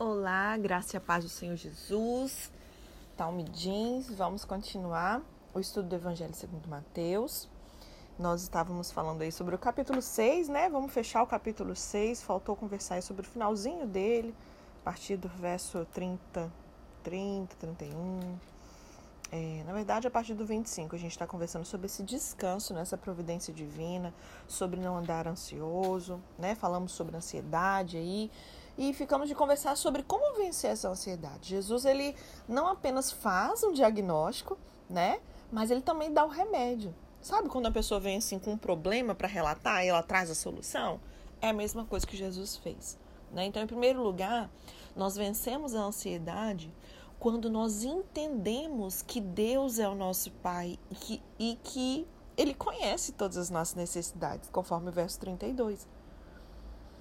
Olá, graça e a paz do Senhor Jesus. Talme Jeans, vamos continuar o estudo do Evangelho segundo Mateus. Nós estávamos falando aí sobre o capítulo 6, né? Vamos fechar o capítulo 6. Faltou conversar aí sobre o finalzinho dele, a partir do verso 30, 30, 31. É, na verdade, a partir do 25, a gente está conversando sobre esse descanso nessa providência divina, sobre não andar ansioso, né? Falamos sobre ansiedade aí e ficamos de conversar sobre como vencer essa ansiedade. Jesus, ele não apenas faz um diagnóstico, né? Mas ele também dá o remédio. Sabe quando a pessoa vem assim com um problema para relatar e ela traz a solução? É a mesma coisa que Jesus fez. Né? Então, em primeiro lugar, nós vencemos a ansiedade quando nós entendemos que Deus é o nosso Pai e que, e que Ele conhece todas as nossas necessidades, conforme o verso 32.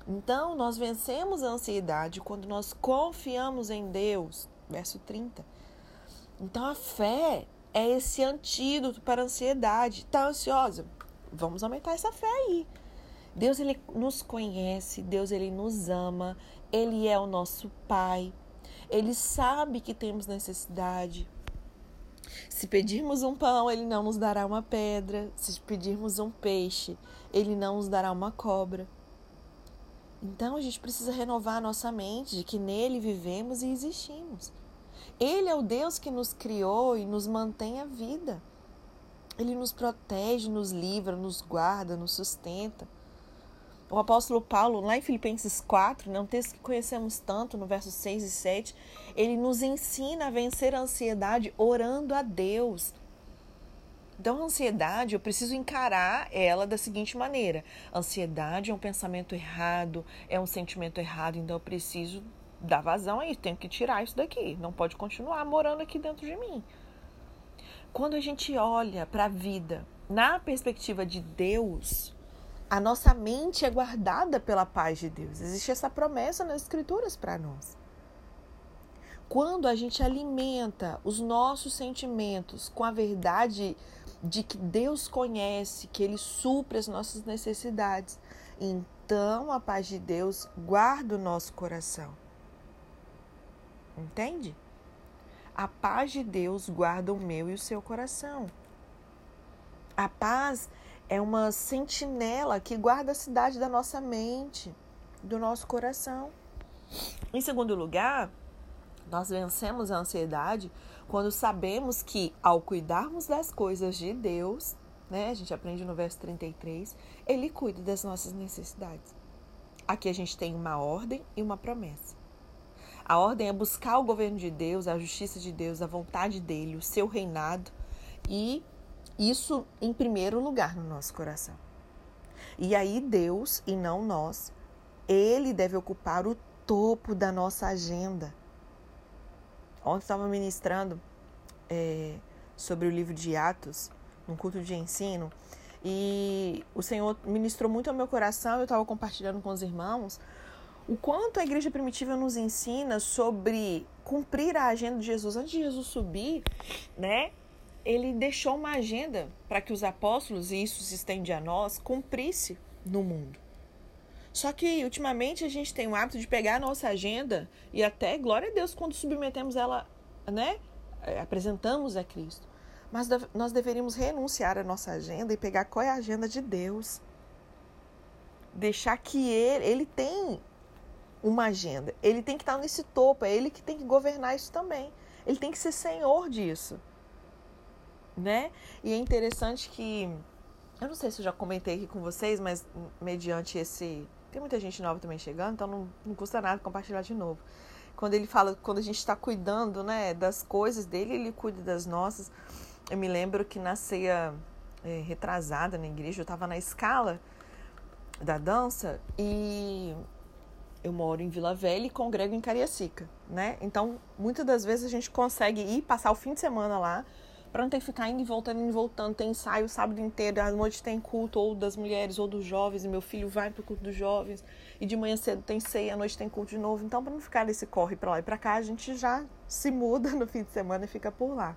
Então, nós vencemos a ansiedade quando nós confiamos em Deus, verso 30. Então, a fé é esse antídoto para a ansiedade. Está ansiosa? Vamos aumentar essa fé aí. Deus ele nos conhece, Deus ele nos ama, ele é o nosso pai. Ele sabe que temos necessidade. Se pedirmos um pão, ele não nos dará uma pedra. Se pedirmos um peixe, ele não nos dará uma cobra. Então a gente precisa renovar a nossa mente de que nele vivemos e existimos. Ele é o Deus que nos criou e nos mantém a vida. Ele nos protege, nos livra, nos guarda, nos sustenta. O apóstolo Paulo, lá em Filipenses 4, né, um texto que conhecemos tanto, no versos 6 e 7, ele nos ensina a vencer a ansiedade orando a Deus. Então, a ansiedade, eu preciso encarar ela da seguinte maneira: ansiedade é um pensamento errado, é um sentimento errado, então eu preciso dar vazão a isso, tenho que tirar isso daqui, não pode continuar morando aqui dentro de mim. Quando a gente olha para a vida na perspectiva de Deus, a nossa mente é guardada pela paz de Deus. Existe essa promessa nas Escrituras para nós. Quando a gente alimenta os nossos sentimentos com a verdade de que Deus conhece, que Ele supre as nossas necessidades, então a paz de Deus guarda o nosso coração. Entende? A paz de Deus guarda o meu e o seu coração. A paz é uma sentinela que guarda a cidade da nossa mente, do nosso coração. Em segundo lugar, nós vencemos a ansiedade quando sabemos que, ao cuidarmos das coisas de Deus, né, a gente aprende no verso 33, Ele cuida das nossas necessidades. Aqui a gente tem uma ordem e uma promessa. A ordem é buscar o governo de Deus, a justiça de Deus, a vontade dele, o seu reinado e isso em primeiro lugar no nosso coração. E aí Deus e não nós, ele deve ocupar o topo da nossa agenda. Ontem estava ministrando é, sobre o livro de Atos, num culto de ensino, e o Senhor ministrou muito ao meu coração, eu estava compartilhando com os irmãos, o quanto a igreja primitiva nos ensina sobre cumprir a agenda de Jesus. Antes de Jesus subir, né, ele deixou uma agenda para que os apóstolos, e isso se estende a nós, cumprisse no mundo. Só que ultimamente a gente tem o hábito de pegar a nossa agenda e até, glória a Deus, quando submetemos ela, né, é, apresentamos a Cristo. Mas nós deveríamos renunciar à nossa agenda e pegar qual é a agenda de Deus. Deixar que ele, ele tem uma agenda. Ele tem que estar nesse topo, é ele que tem que governar isso também. Ele tem que ser senhor disso né? E é interessante que eu não sei se eu já comentei aqui com vocês, mas mediante esse tem muita gente nova também chegando, então não, não custa nada compartilhar de novo. Quando ele fala, quando a gente está cuidando, né, das coisas dele, ele cuida das nossas. Eu me lembro que na ceia é, retrasada na igreja, eu estava na escala da dança e eu moro em Vila Velha e congrego em Cariacica, né? Então, muitas das vezes a gente consegue ir passar o fim de semana lá para não ter que ficar indo e voltando, indo e voltando. Tem ensaio o sábado inteiro, à noite tem culto ou das mulheres ou dos jovens, e meu filho vai para o culto dos jovens, e de manhã cedo tem ceia, à noite tem culto de novo. Então, para não ficar nesse corre para lá e para cá, a gente já se muda no fim de semana e fica por lá.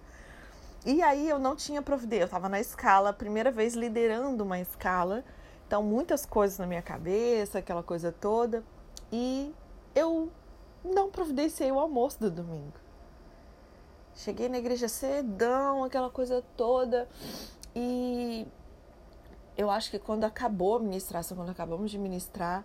E aí eu não tinha providência, eu estava na escala, primeira vez liderando uma escala, então muitas coisas na minha cabeça, aquela coisa toda, e eu não providenciei o almoço do domingo. Cheguei na igreja cedão, aquela coisa toda. E eu acho que quando acabou a ministração, quando acabamos de ministrar,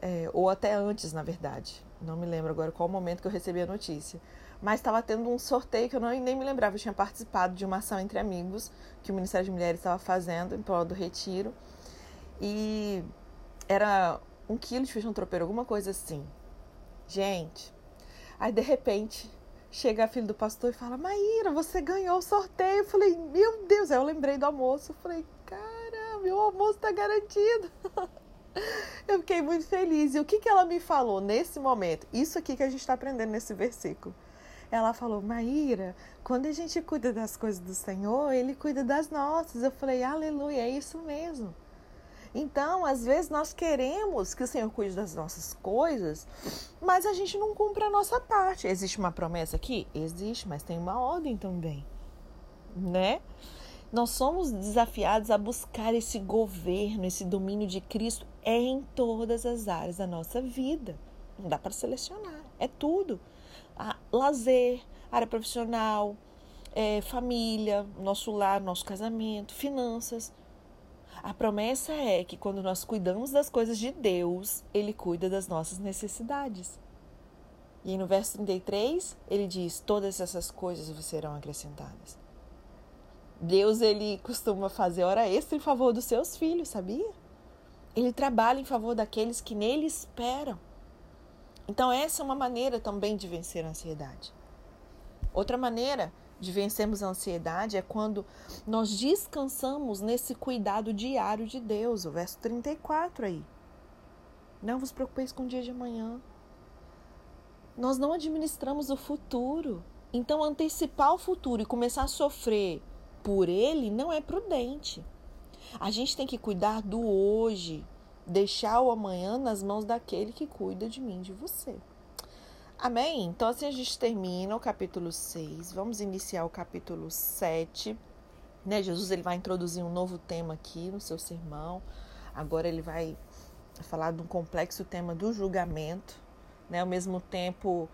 é, ou até antes, na verdade, não me lembro agora qual o momento que eu recebi a notícia, mas estava tendo um sorteio que eu não, nem me lembrava. Eu tinha participado de uma ação entre amigos que o Ministério de Mulheres estava fazendo em prol do retiro. E era um quilo de feijão tropeiro, alguma coisa assim. Gente, aí de repente chega a filha do pastor e fala: Maíra, você ganhou o sorteio. Eu falei: Meu Deus, aí eu lembrei do almoço. Eu falei: Cara, meu almoço está garantido. Eu fiquei muito feliz. E o que, que ela me falou nesse momento? Isso aqui que a gente está aprendendo nesse versículo. Ela falou, Maíra, quando a gente cuida das coisas do Senhor, Ele cuida das nossas. Eu falei, aleluia, é isso mesmo. Então, às vezes nós queremos que o Senhor cuide das nossas coisas, mas a gente não cumpre a nossa parte. Existe uma promessa aqui? Existe, mas tem uma ordem também, né? Nós somos desafiados a buscar esse governo, esse domínio de Cristo em todas as áreas da nossa vida. Não dá para selecionar, é tudo. A, lazer, área profissional, é, família, nosso lar, nosso casamento, finanças. A promessa é que quando nós cuidamos das coisas de Deus, Ele cuida das nossas necessidades. E no verso 33, ele diz: Todas essas coisas vos serão acrescentadas. Deus ele costuma fazer hora extra em favor dos seus filhos, sabia? Ele trabalha em favor daqueles que nele esperam. Então essa é uma maneira também de vencer a ansiedade. Outra maneira de vencermos a ansiedade é quando nós descansamos nesse cuidado diário de Deus, o verso 34 aí. Não vos preocupeis com o dia de amanhã. Nós não administramos o futuro. Então antecipar o futuro e começar a sofrer por ele não é prudente. A gente tem que cuidar do hoje, deixar o amanhã nas mãos daquele que cuida de mim, de você. Amém? Então, assim a gente termina o capítulo 6. Vamos iniciar o capítulo 7. Né? Jesus ele vai introduzir um novo tema aqui no seu sermão. Agora ele vai falar de um complexo tema do julgamento. Né? Ao mesmo tempo,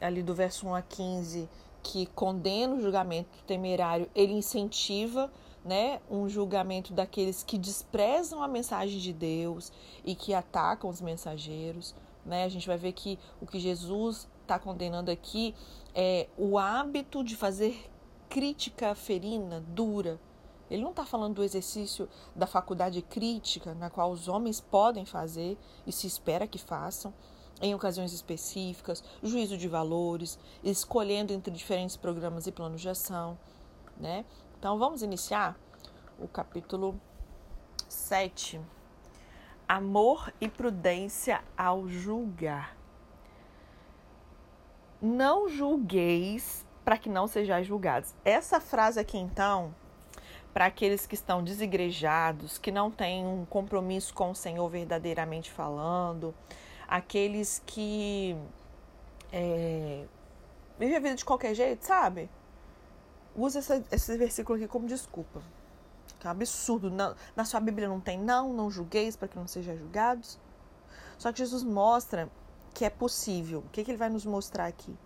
ali do verso 1 a 15, que condena o julgamento temerário, ele incentiva né, um julgamento daqueles que desprezam a mensagem de Deus e que atacam os mensageiros. Né? A gente vai ver que o que Jesus está condenando aqui é o hábito de fazer crítica ferina, dura. Ele não está falando do exercício da faculdade crítica, na qual os homens podem fazer e se espera que façam em ocasiões específicas, juízo de valores, escolhendo entre diferentes programas e planos de ação, né? Então vamos iniciar o capítulo 7. Amor e prudência ao julgar. Não julgueis para que não sejais julgados. Essa frase aqui então, para aqueles que estão desigrejados, que não têm um compromisso com o Senhor verdadeiramente falando, aqueles que é, vivem a vida de qualquer jeito, sabe? Usa esse versículo aqui como desculpa. Que é um absurdo. Não, na sua Bíblia não tem não, não julgueis para que não sejam julgados. Só que Jesus mostra que é possível. O que, que ele vai nos mostrar aqui?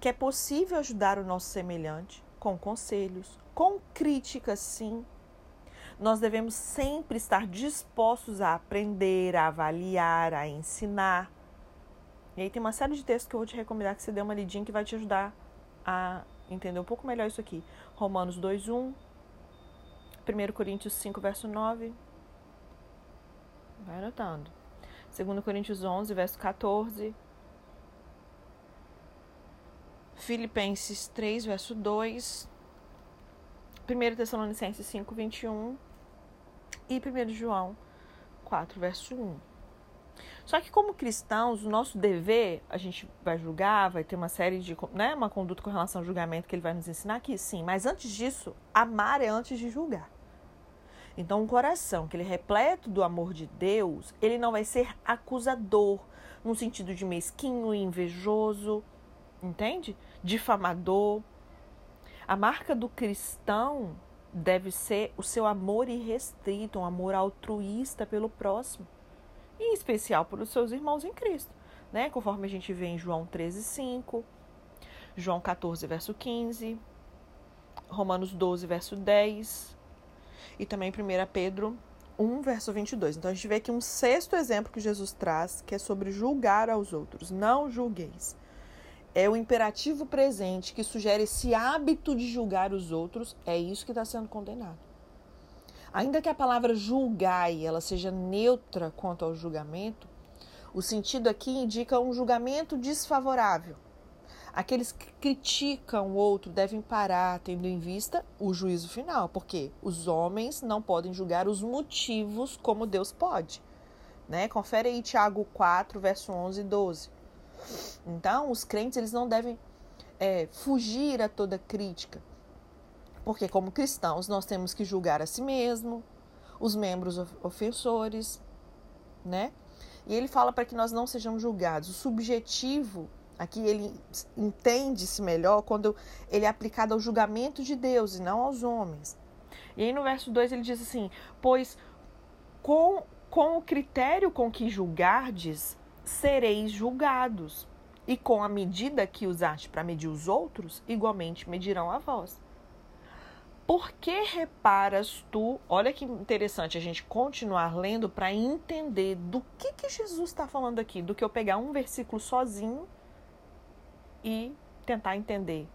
Que é possível ajudar o nosso semelhante com conselhos, com críticas, sim, nós devemos sempre estar dispostos a aprender, a avaliar, a ensinar. E aí tem uma série de textos que eu vou te recomendar que você dê uma lidinha que vai te ajudar a entender um pouco melhor isso aqui. Romanos 2:1, 1 Coríntios 5, verso 9. Vai anotando. 2 Coríntios 11, verso 14. Filipenses 3, verso 2. 1 Tessalonicenses 5, 21 e 1 João 4, verso 1. Só que como cristãos, o nosso dever, a gente vai julgar, vai ter uma série de, né, uma conduta com relação ao julgamento que ele vai nos ensinar aqui, sim, mas antes disso, amar é antes de julgar. Então, um coração que ele é repleto do amor de Deus, ele não vai ser acusador, no sentido de mesquinho, invejoso, entende? Difamador. A marca do cristão deve ser o seu amor irrestrito, um amor altruísta pelo próximo, e em especial pelos seus irmãos em Cristo. né? Conforme a gente vê em João 13, 5, João 14, verso 15, Romanos 12, verso 10 e também 1 Pedro 1, verso 22. Então a gente vê aqui um sexto exemplo que Jesus traz, que é sobre julgar aos outros. Não julgueis. É o imperativo presente que sugere esse hábito de julgar os outros, é isso que está sendo condenado. Ainda que a palavra julgai ela seja neutra quanto ao julgamento, o sentido aqui indica um julgamento desfavorável. Aqueles que criticam o outro devem parar, tendo em vista o juízo final, porque os homens não podem julgar os motivos como Deus pode. Né? Confere aí Tiago 4, verso 11 e 12. Então, os crentes eles não devem é, fugir a toda crítica, porque, como cristãos, nós temos que julgar a si mesmo, os membros ofensores, né? E ele fala para que nós não sejamos julgados. O subjetivo, aqui ele entende-se melhor quando ele é aplicado ao julgamento de Deus e não aos homens. E aí no verso 2 ele diz assim: Pois com, com o critério com que julgardes, sereis julgados, e com a medida que usaste para medir os outros, igualmente medirão a vós. Por que reparas tu? Olha que interessante a gente continuar lendo para entender do que, que Jesus está falando aqui, do que eu pegar um versículo sozinho e tentar entender,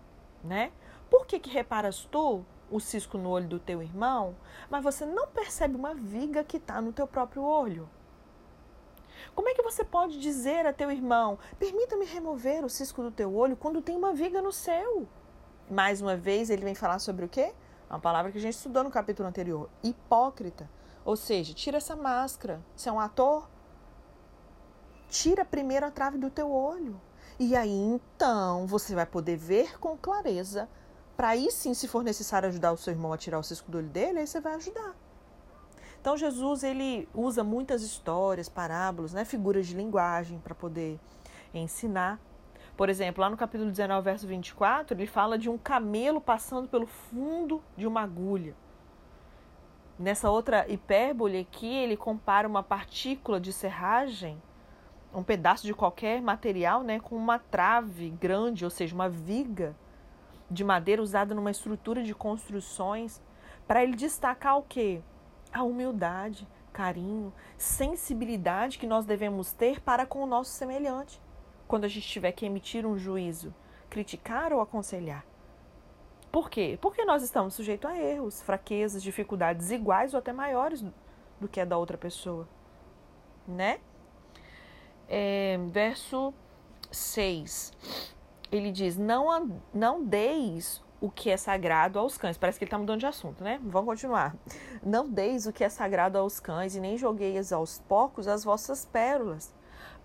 né? Por que, que reparas tu o cisco no olho do teu irmão, mas você não percebe uma viga que está no teu próprio olho? Como é que você pode dizer a teu irmão: permita-me remover o cisco do teu olho quando tem uma viga no seu? Mais uma vez, ele vem falar sobre o quê? Uma palavra que a gente estudou no capítulo anterior. Hipócrita. Ou seja, tira essa máscara. Você é um ator? Tira primeiro a trave do teu olho. E aí então você vai poder ver com clareza. Para aí sim, se for necessário ajudar o seu irmão a tirar o cisco do olho dele, aí você vai ajudar. Então Jesus ele usa muitas histórias, parábolas, né, figuras de linguagem para poder ensinar. Por exemplo, lá no capítulo 19, verso 24, ele fala de um camelo passando pelo fundo de uma agulha. Nessa outra hipérbole aqui, ele compara uma partícula de serragem, um pedaço de qualquer material, né, com uma trave grande, ou seja, uma viga de madeira usada numa estrutura de construções, para ele destacar o quê? A humildade, carinho, sensibilidade que nós devemos ter para com o nosso semelhante quando a gente tiver que emitir um juízo, criticar ou aconselhar. Por quê? Porque nós estamos sujeitos a erros, fraquezas, dificuldades iguais ou até maiores do que a da outra pessoa. Né? É, verso 6. Ele diz: não, não deis o que é sagrado aos cães. Parece que ele está mudando de assunto, né? Vamos continuar. Não deis o que é sagrado aos cães, e nem jogueis aos porcos as vossas pérolas,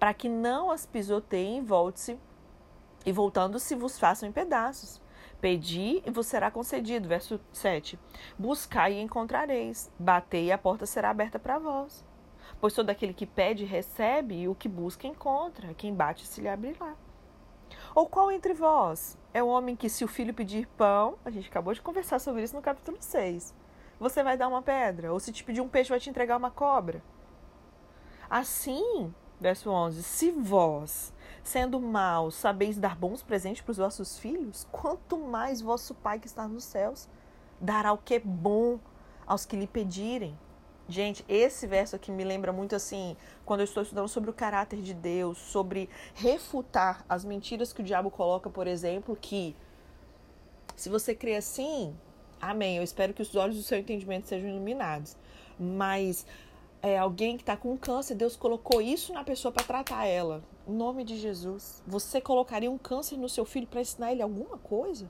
para que não as pisoteiem volte-se, e voltando-se vos façam em pedaços. Pedi e vos será concedido. Verso 7. Buscai e encontrareis. Batei e a porta será aberta para vós. Pois todo aquele que pede, recebe, e o que busca, encontra. Quem bate, se lhe abrirá. Ou qual entre vós é o homem que, se o filho pedir pão, a gente acabou de conversar sobre isso no capítulo 6, você vai dar uma pedra? Ou se te pedir um peixe, vai te entregar uma cobra? Assim, Verso 11: Se vós, sendo maus, sabeis dar bons presentes para os vossos filhos, quanto mais vosso Pai que está nos céus dará o que é bom aos que lhe pedirem. Gente, esse verso aqui me lembra muito assim, quando eu estou estudando sobre o caráter de Deus, sobre refutar as mentiras que o diabo coloca, por exemplo, que se você crê assim, amém. Eu espero que os olhos do seu entendimento sejam iluminados. Mas é, alguém que está com câncer, Deus colocou isso na pessoa para tratar ela. Em nome de Jesus. Você colocaria um câncer no seu filho para ensinar ele alguma coisa?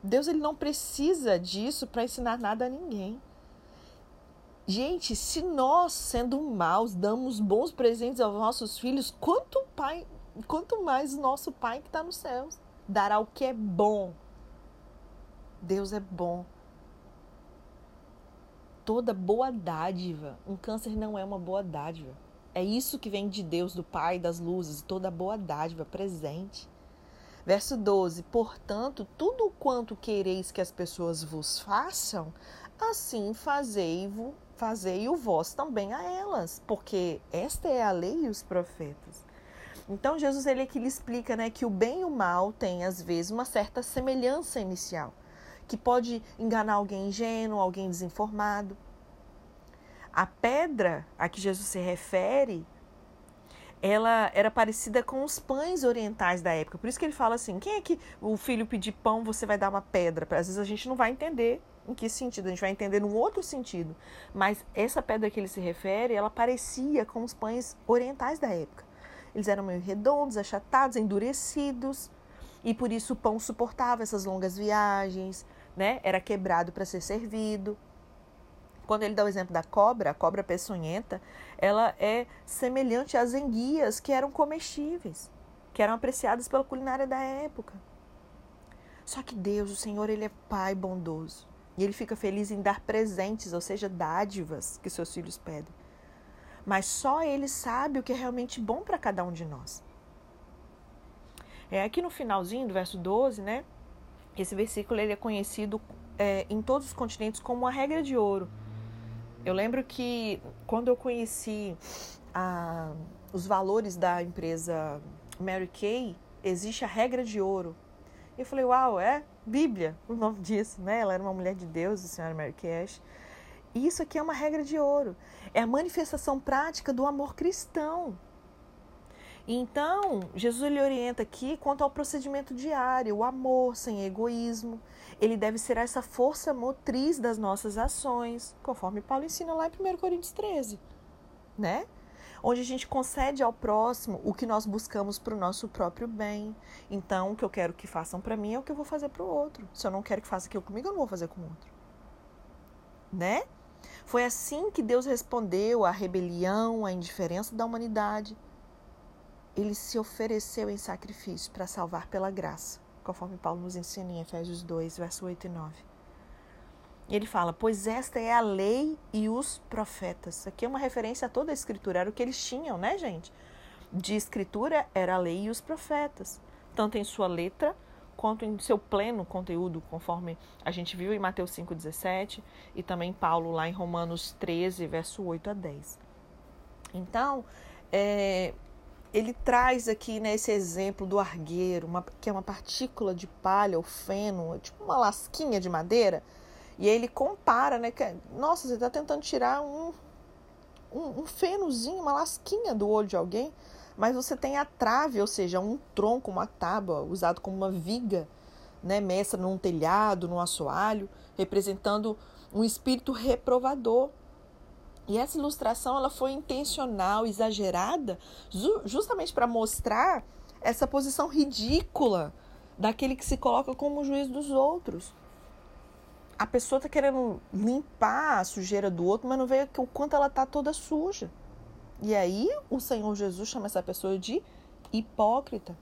Deus ele não precisa disso para ensinar nada a ninguém. Gente, se nós, sendo maus, damos bons presentes aos nossos filhos, quanto pai, quanto mais nosso Pai que está nos céus dará o que é bom. Deus é bom toda boa dádiva. Um câncer não é uma boa dádiva. É isso que vem de Deus, do Pai das luzes, toda boa dádiva presente. Verso 12: Portanto, tudo quanto quereis que as pessoas vos façam, assim fazei-o fazei vós também a elas, porque esta é a lei e os profetas. Então Jesus ele aqui lhe explica, né, que o bem e o mal têm às vezes uma certa semelhança inicial, que pode enganar alguém ingênuo, alguém desinformado. A pedra a que Jesus se refere, ela era parecida com os pães orientais da época. Por isso que ele fala assim: quem é que o filho pedir pão, você vai dar uma pedra? Às vezes a gente não vai entender em que sentido, a gente vai entender num outro sentido. Mas essa pedra que ele se refere, ela parecia com os pães orientais da época. Eles eram meio redondos, achatados, endurecidos, e por isso o pão suportava essas longas viagens, né? Era quebrado para ser servido. Quando ele dá o exemplo da cobra, a cobra peçonhenta, ela é semelhante às enguias que eram comestíveis, que eram apreciadas pela culinária da época. Só que Deus, o Senhor, ele é pai bondoso. E ele fica feliz em dar presentes, ou seja, dádivas que seus filhos pedem mas só Ele sabe o que é realmente bom para cada um de nós. É aqui no finalzinho do verso 12, né? Esse versículo ele é conhecido é, em todos os continentes como uma regra de ouro. Eu lembro que quando eu conheci a, os valores da empresa Mary Kay, existe a regra de ouro. Eu falei, uau, é Bíblia o nome disso, né? Ela era uma mulher de Deus, a senhora Mary Kay Ash. E isso aqui é uma regra de ouro. É a manifestação prática do amor cristão. Então, Jesus lhe orienta aqui quanto ao procedimento diário, o amor sem egoísmo. Ele deve ser essa força motriz das nossas ações, conforme Paulo ensina lá em 1 Coríntios 13, né? Onde a gente concede ao próximo o que nós buscamos para o nosso próprio bem. Então, o que eu quero que façam para mim é o que eu vou fazer para o outro. Se eu não quero que faça aquilo comigo, eu não vou fazer com o outro. Né? Foi assim que Deus respondeu à rebelião, à indiferença da humanidade. Ele se ofereceu em sacrifício para salvar pela graça, conforme Paulo nos ensina em Efésios 2, verso 8 e 9. E ele fala: Pois esta é a lei e os profetas. Aqui é uma referência a toda a escritura, era o que eles tinham, né, gente? De escritura era a lei e os profetas, tanto em sua letra quanto em seu pleno conteúdo, conforme a gente viu em Mateus 5,17 e também Paulo lá em Romanos 13, verso 8 a 10. Então, é, ele traz aqui né, esse exemplo do argueiro, uma, que é uma partícula de palha ou feno, tipo uma lasquinha de madeira, e aí ele compara, né? Que, nossa, você está tentando tirar um, um, um fenozinho, uma lasquinha do olho de alguém mas você tem a trave, ou seja, um tronco, uma tábua, usado como uma viga, né, mestra num telhado, num assoalho, representando um espírito reprovador. E essa ilustração ela foi intencional, exagerada, justamente para mostrar essa posição ridícula daquele que se coloca como juiz dos outros. A pessoa está querendo limpar a sujeira do outro, mas não vê o quanto ela está toda suja. E aí o Senhor Jesus chama essa pessoa de hipócrita.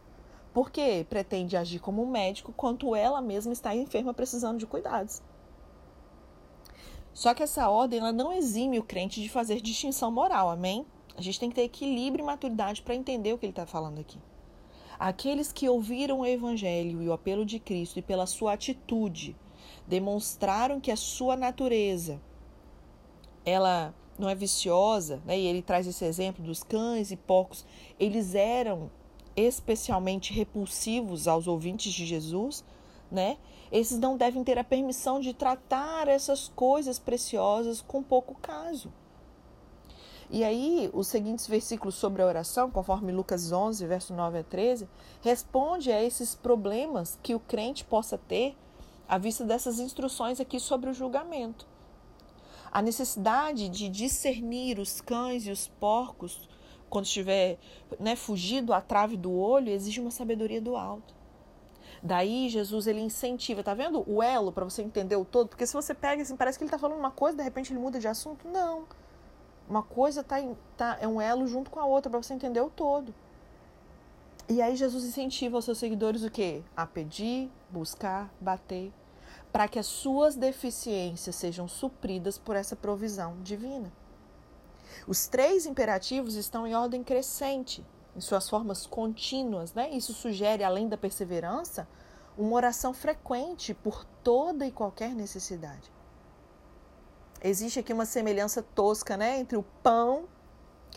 Porque pretende agir como um médico quanto ela mesma está enferma precisando de cuidados. Só que essa ordem ela não exime o crente de fazer distinção moral, amém? A gente tem que ter equilíbrio e maturidade para entender o que ele está falando aqui. Aqueles que ouviram o Evangelho e o apelo de Cristo e pela sua atitude demonstraram que a sua natureza ela não é viciosa, né? e ele traz esse exemplo dos cães e porcos, eles eram especialmente repulsivos aos ouvintes de Jesus, né? Esses não devem ter a permissão de tratar essas coisas preciosas com pouco caso. E aí, os seguintes versículos sobre a oração, conforme Lucas 11, verso 9 a 13, responde a esses problemas que o crente possa ter à vista dessas instruções aqui sobre o julgamento. A necessidade de discernir os cães e os porcos quando estiver né, fugido à trave do olho exige uma sabedoria do alto. Daí Jesus ele incentiva, tá vendo o elo para você entender o todo? Porque se você pega assim, parece que ele está falando uma coisa, de repente ele muda de assunto. Não. Uma coisa tá, tá é um elo junto com a outra para você entender o todo. E aí Jesus incentiva os seus seguidores o quê? A pedir, buscar, bater para que as suas deficiências sejam supridas por essa provisão divina. Os três imperativos estão em ordem crescente, em suas formas contínuas, né? Isso sugere, além da perseverança, uma oração frequente por toda e qualquer necessidade. Existe aqui uma semelhança tosca, né, entre o pão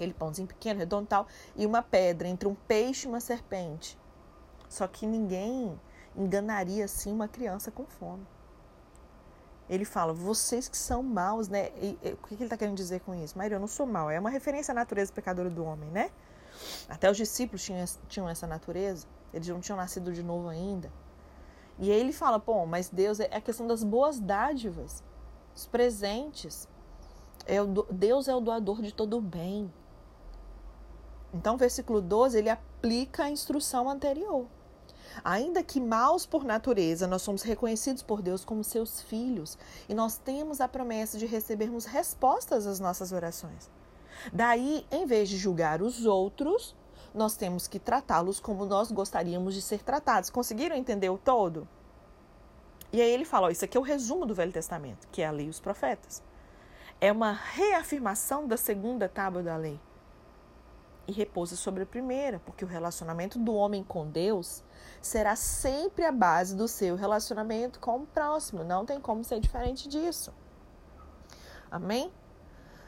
aquele pãozinho pequeno, redondo tal, e uma pedra entre um peixe e uma serpente. Só que ninguém enganaria assim uma criança com fome. Ele fala, vocês que são maus, né? E, e, o que ele está querendo dizer com isso? Maria, eu não sou mal. É uma referência à natureza pecadora do homem, né? Até os discípulos tinham, tinham essa natureza. Eles não tinham nascido de novo ainda. E aí ele fala, pô, mas Deus é a questão das boas dádivas, os presentes. É o, Deus é o doador de todo o bem. Então, versículo 12, ele aplica a instrução anterior. Ainda que maus por natureza, nós somos reconhecidos por Deus como seus filhos e nós temos a promessa de recebermos respostas às nossas orações. Daí, em vez de julgar os outros, nós temos que tratá-los como nós gostaríamos de ser tratados. Conseguiram entender o todo? E aí ele fala: ó, Isso aqui é o resumo do Velho Testamento, que é a lei e os profetas. É uma reafirmação da segunda tábua da lei. E repousa sobre a primeira, porque o relacionamento do homem com Deus será sempre a base do seu relacionamento com o próximo. Não tem como ser diferente disso. Amém?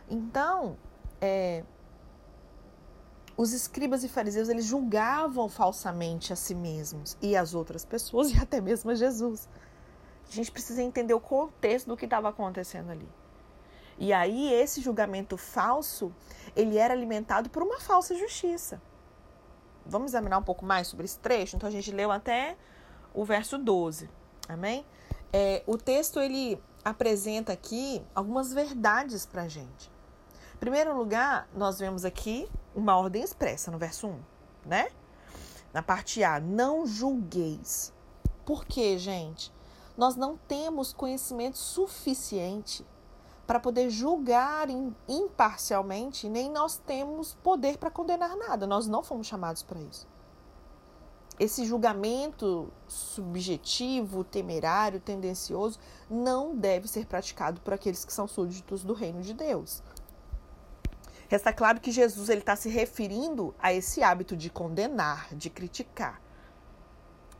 Então, é, os escribas e fariseus eles julgavam falsamente a si mesmos e as outras pessoas e até mesmo a Jesus. A gente precisa entender o contexto do que estava acontecendo ali. E aí esse julgamento falso, ele era alimentado por uma falsa justiça. Vamos examinar um pouco mais sobre esse trecho? Então a gente leu até o verso 12. Amém? É, o texto ele apresenta aqui algumas verdades para gente. Primeiro lugar, nós vemos aqui uma ordem expressa no verso 1, né? Na parte A, não julgueis. Por quê, gente? Nós não temos conhecimento suficiente para poder julgar imparcialmente, nem nós temos poder para condenar nada. Nós não fomos chamados para isso. Esse julgamento subjetivo, temerário, tendencioso, não deve ser praticado por aqueles que são súditos do reino de Deus. Resta claro que Jesus está se referindo a esse hábito de condenar, de criticar.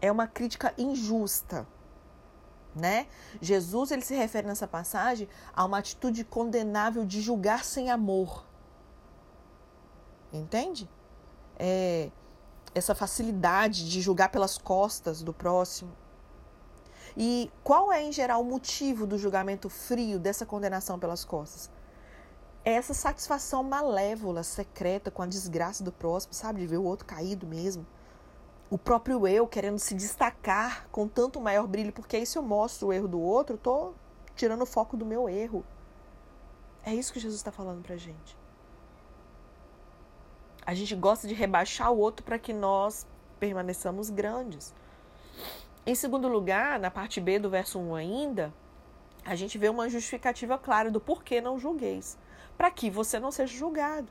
É uma crítica injusta, né? Jesus ele se refere nessa passagem a uma atitude condenável de julgar sem amor. Entende? É essa facilidade de julgar pelas costas do próximo. E qual é, em geral, o motivo do julgamento frio, dessa condenação pelas costas? Essa satisfação malévola, secreta, com a desgraça do próximo, sabe? De ver o outro caído mesmo o próprio eu querendo se destacar com tanto maior brilho, porque aí se eu mostro o erro do outro, tô tirando o foco do meu erro. É isso que Jesus está falando pra gente. A gente gosta de rebaixar o outro para que nós permaneçamos grandes. Em segundo lugar, na parte B do verso 1 ainda, a gente vê uma justificativa clara do porquê não julgueis. Para que você não seja julgado.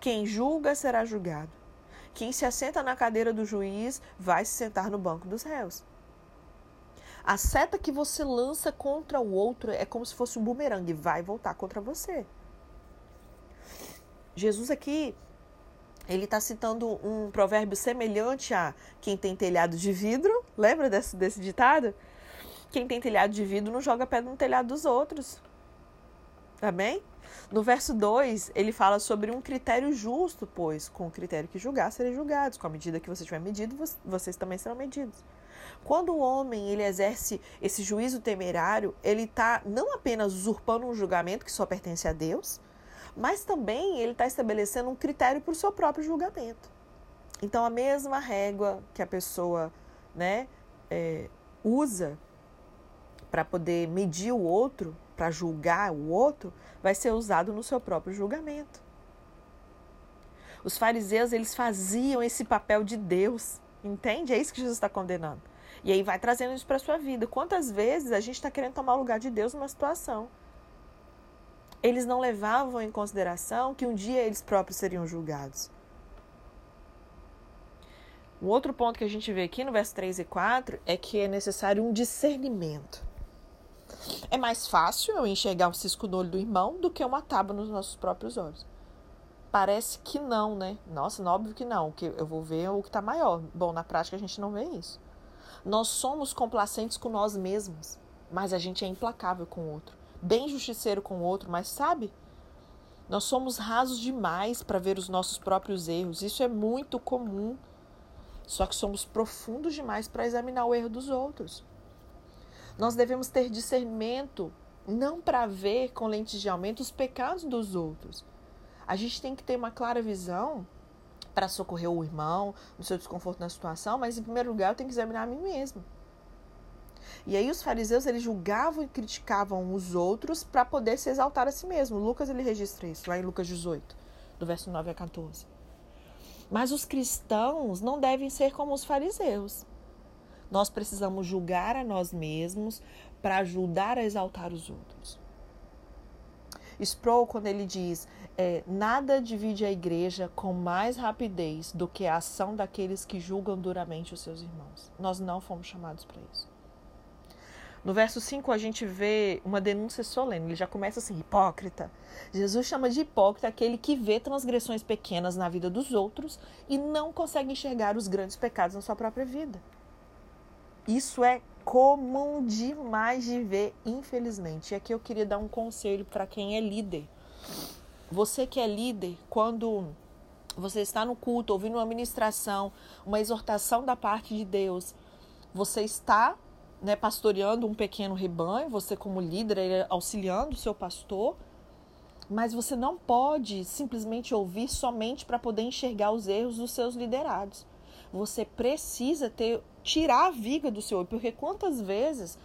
Quem julga será julgado. Quem se assenta na cadeira do juiz vai se sentar no banco dos réus. A seta que você lança contra o outro é como se fosse um bumerangue, vai voltar contra você. Jesus aqui, ele está citando um provérbio semelhante a quem tem telhado de vidro. Lembra desse, desse ditado? Quem tem telhado de vidro não joga pedra no telhado dos outros. Amém? No verso 2, ele fala sobre um critério justo, pois com o critério que julgar, serem julgados. Com a medida que você tiver medido, vocês também serão medidos. Quando o homem ele exerce esse juízo temerário, ele está não apenas usurpando um julgamento que só pertence a Deus, mas também ele está estabelecendo um critério para o seu próprio julgamento. Então, a mesma régua que a pessoa né, é, usa para poder medir o outro, para julgar o outro, vai ser usado no seu próprio julgamento. Os fariseus, eles faziam esse papel de Deus, entende? É isso que Jesus está condenando. E aí vai trazendo isso para a sua vida. Quantas vezes a gente está querendo tomar o lugar de Deus numa situação? Eles não levavam em consideração que um dia eles próprios seriam julgados. O outro ponto que a gente vê aqui no verso 3 e 4 é que é necessário um discernimento. É mais fácil eu enxergar o cisco no olho do irmão do que uma tábua nos nossos próprios olhos. Parece que não, né? Nossa, não, óbvio que não, que eu vou ver o que está maior. Bom, na prática a gente não vê isso. Nós somos complacentes com nós mesmos, mas a gente é implacável com o outro. Bem justiceiro com o outro, mas sabe? Nós somos rasos demais para ver os nossos próprios erros. Isso é muito comum. Só que somos profundos demais para examinar o erro dos outros. Nós devemos ter discernimento não para ver com lentes de aumento os pecados dos outros. A gente tem que ter uma clara visão para socorrer o irmão no seu desconforto na situação, mas em primeiro lugar eu tenho que examinar a mim mesmo. E aí os fariseus eles julgavam e criticavam os outros para poder se exaltar a si mesmo. Lucas ele registra isso lá em Lucas 18, do verso 9 a 14. Mas os cristãos não devem ser como os fariseus. Nós precisamos julgar a nós mesmos para ajudar a exaltar os outros. Sproul, quando ele diz é, nada divide a igreja com mais rapidez do que a ação daqueles que julgam duramente os seus irmãos. Nós não fomos chamados para isso. No verso 5, a gente vê uma denúncia solene. Ele já começa assim: hipócrita. Jesus chama de hipócrita aquele que vê transgressões pequenas na vida dos outros e não consegue enxergar os grandes pecados na sua própria vida. Isso é comum demais de ver, infelizmente. E aqui eu queria dar um conselho para quem é líder. Você que é líder, quando você está no culto, ouvindo uma ministração, uma exortação da parte de Deus, você está né, pastoreando um pequeno rebanho, você como líder, auxiliando o seu pastor, mas você não pode simplesmente ouvir somente para poder enxergar os erros dos seus liderados. Você precisa ter tirar a viga do seu olho, porque quantas vezes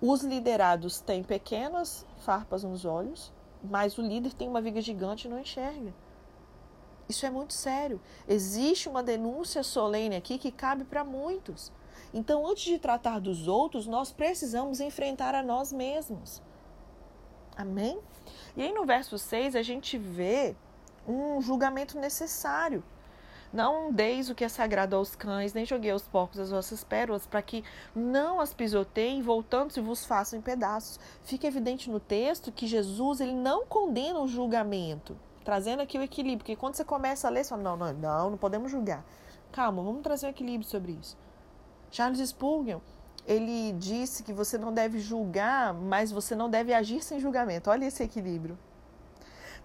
os liderados têm pequenas farpas nos olhos, mas o líder tem uma viga gigante e não enxerga. Isso é muito sério. Existe uma denúncia solene aqui que cabe para muitos. Então, antes de tratar dos outros, nós precisamos enfrentar a nós mesmos. Amém? E aí no verso 6 a gente vê um julgamento necessário. Não deis o que é sagrado aos cães, nem joguei aos porcos as vossas pérolas, para que não as pisoteiem, voltando-se vos façam em pedaços. Fica evidente no texto que Jesus ele não condena o julgamento, trazendo aqui o equilíbrio, porque quando você começa a ler, você fala, não, não, não, não podemos julgar. Calma, vamos trazer um equilíbrio sobre isso. Charles Spurgeon, ele disse que você não deve julgar, mas você não deve agir sem julgamento. Olha esse equilíbrio.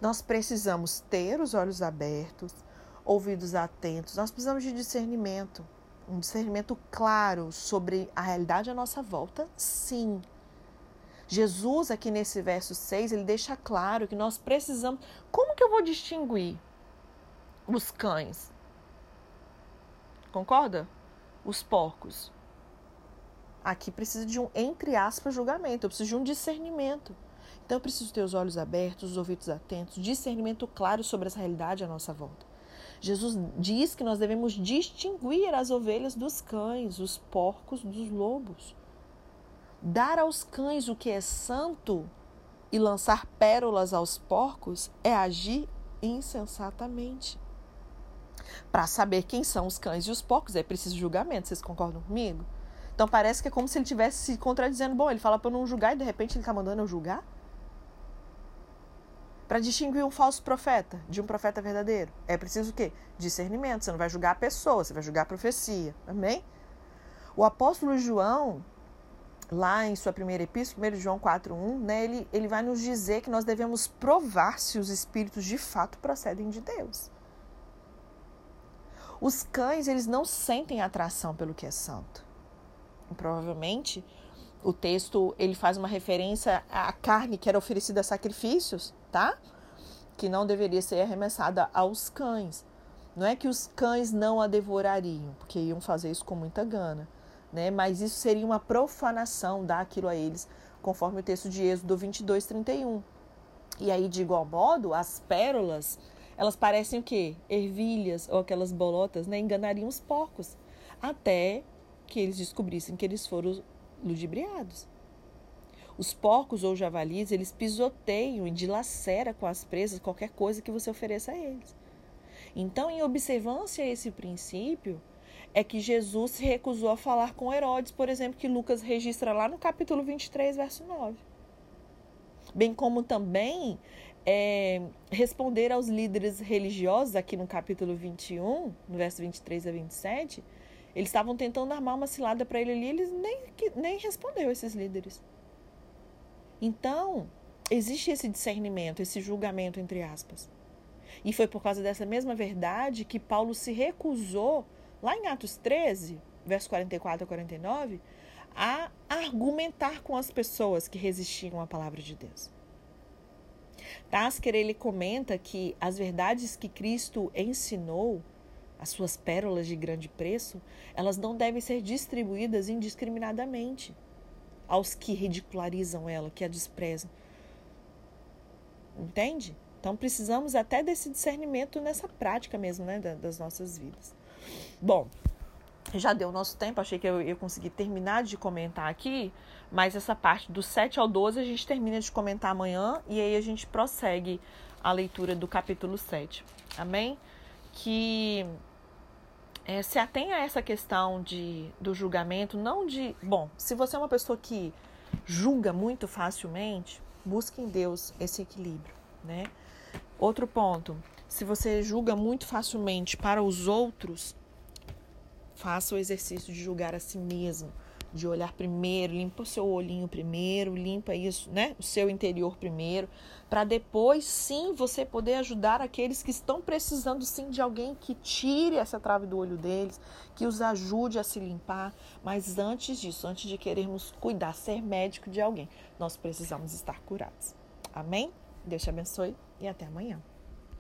Nós precisamos ter os olhos abertos, ouvidos atentos. Nós precisamos de discernimento, um discernimento claro sobre a realidade à nossa volta, sim. Jesus, aqui nesse verso 6, ele deixa claro que nós precisamos. Como que eu vou distinguir os cães? Concorda? os porcos. Aqui precisa de um, entre aspas, julgamento, eu preciso de um discernimento. Então eu preciso ter os olhos abertos, os ouvidos atentos, discernimento claro sobre essa realidade à nossa volta. Jesus diz que nós devemos distinguir as ovelhas dos cães, os porcos dos lobos. Dar aos cães o que é santo e lançar pérolas aos porcos é agir insensatamente. Para saber quem são os cães e os porcos é preciso julgamento. Vocês concordam comigo? Então parece que é como se ele estivesse se contradizendo. Bom, ele fala para eu não julgar e de repente ele está mandando eu julgar? Para distinguir um falso profeta de um profeta verdadeiro, é preciso o quê? Discernimento. Você não vai julgar a pessoa, você vai julgar a profecia. Amém? O apóstolo João, lá em sua primeira epístola, 1 João 4,1, né, ele, ele vai nos dizer que nós devemos provar se os espíritos de fato procedem de Deus. Os cães, eles não sentem atração pelo que é santo. E, provavelmente, o texto ele faz uma referência à carne que era oferecida a sacrifícios, tá? Que não deveria ser arremessada aos cães. Não é que os cães não a devorariam, porque iam fazer isso com muita gana, né? Mas isso seria uma profanação dar aquilo a eles, conforme o texto de Êxodo 22, 31. E aí, de igual modo, as pérolas elas parecem o quê? Ervilhas ou aquelas bolotas, né? Enganariam os porcos. Até que eles descobrissem que eles foram ludibriados. Os porcos ou javalis, eles pisoteiam e dilacera com as presas qualquer coisa que você ofereça a eles. Então, em observância a esse princípio, é que Jesus se recusou a falar com Herodes, por exemplo, que Lucas registra lá no capítulo 23, verso 9. Bem como também é, responder aos líderes religiosos, aqui no capítulo 21, no verso 23 a 27, eles estavam tentando armar uma cilada para ele ali, eles nem, nem respondeu esses líderes. Então, existe esse discernimento, esse julgamento, entre aspas. E foi por causa dessa mesma verdade que Paulo se recusou, lá em Atos 13, verso 44 a 49, a argumentar com as pessoas que resistiam à palavra de Deus. Tasker ele comenta que as verdades que Cristo ensinou, as suas pérolas de grande preço, elas não devem ser distribuídas indiscriminadamente aos que ridicularizam ela, que a desprezam. Entende? Então precisamos até desse discernimento nessa prática mesmo, né, das nossas vidas. Bom, já deu nosso tempo, achei que eu ia conseguir terminar de comentar aqui, mas essa parte do 7 ao 12 a gente termina de comentar amanhã e aí a gente prossegue a leitura do capítulo 7. Amém? Que é, se atenha a essa questão de, do julgamento, não de. Bom, se você é uma pessoa que julga muito facilmente, busque em Deus esse equilíbrio, né? Outro ponto, se você julga muito facilmente para os outros, faça o exercício de julgar a si mesmo, de olhar primeiro, limpa o seu olhinho primeiro, limpa isso, né? O seu interior primeiro, para depois sim você poder ajudar aqueles que estão precisando sim de alguém que tire essa trave do olho deles, que os ajude a se limpar. Mas antes disso, antes de querermos cuidar, ser médico de alguém, nós precisamos estar curados. Amém? Deus te abençoe e até amanhã.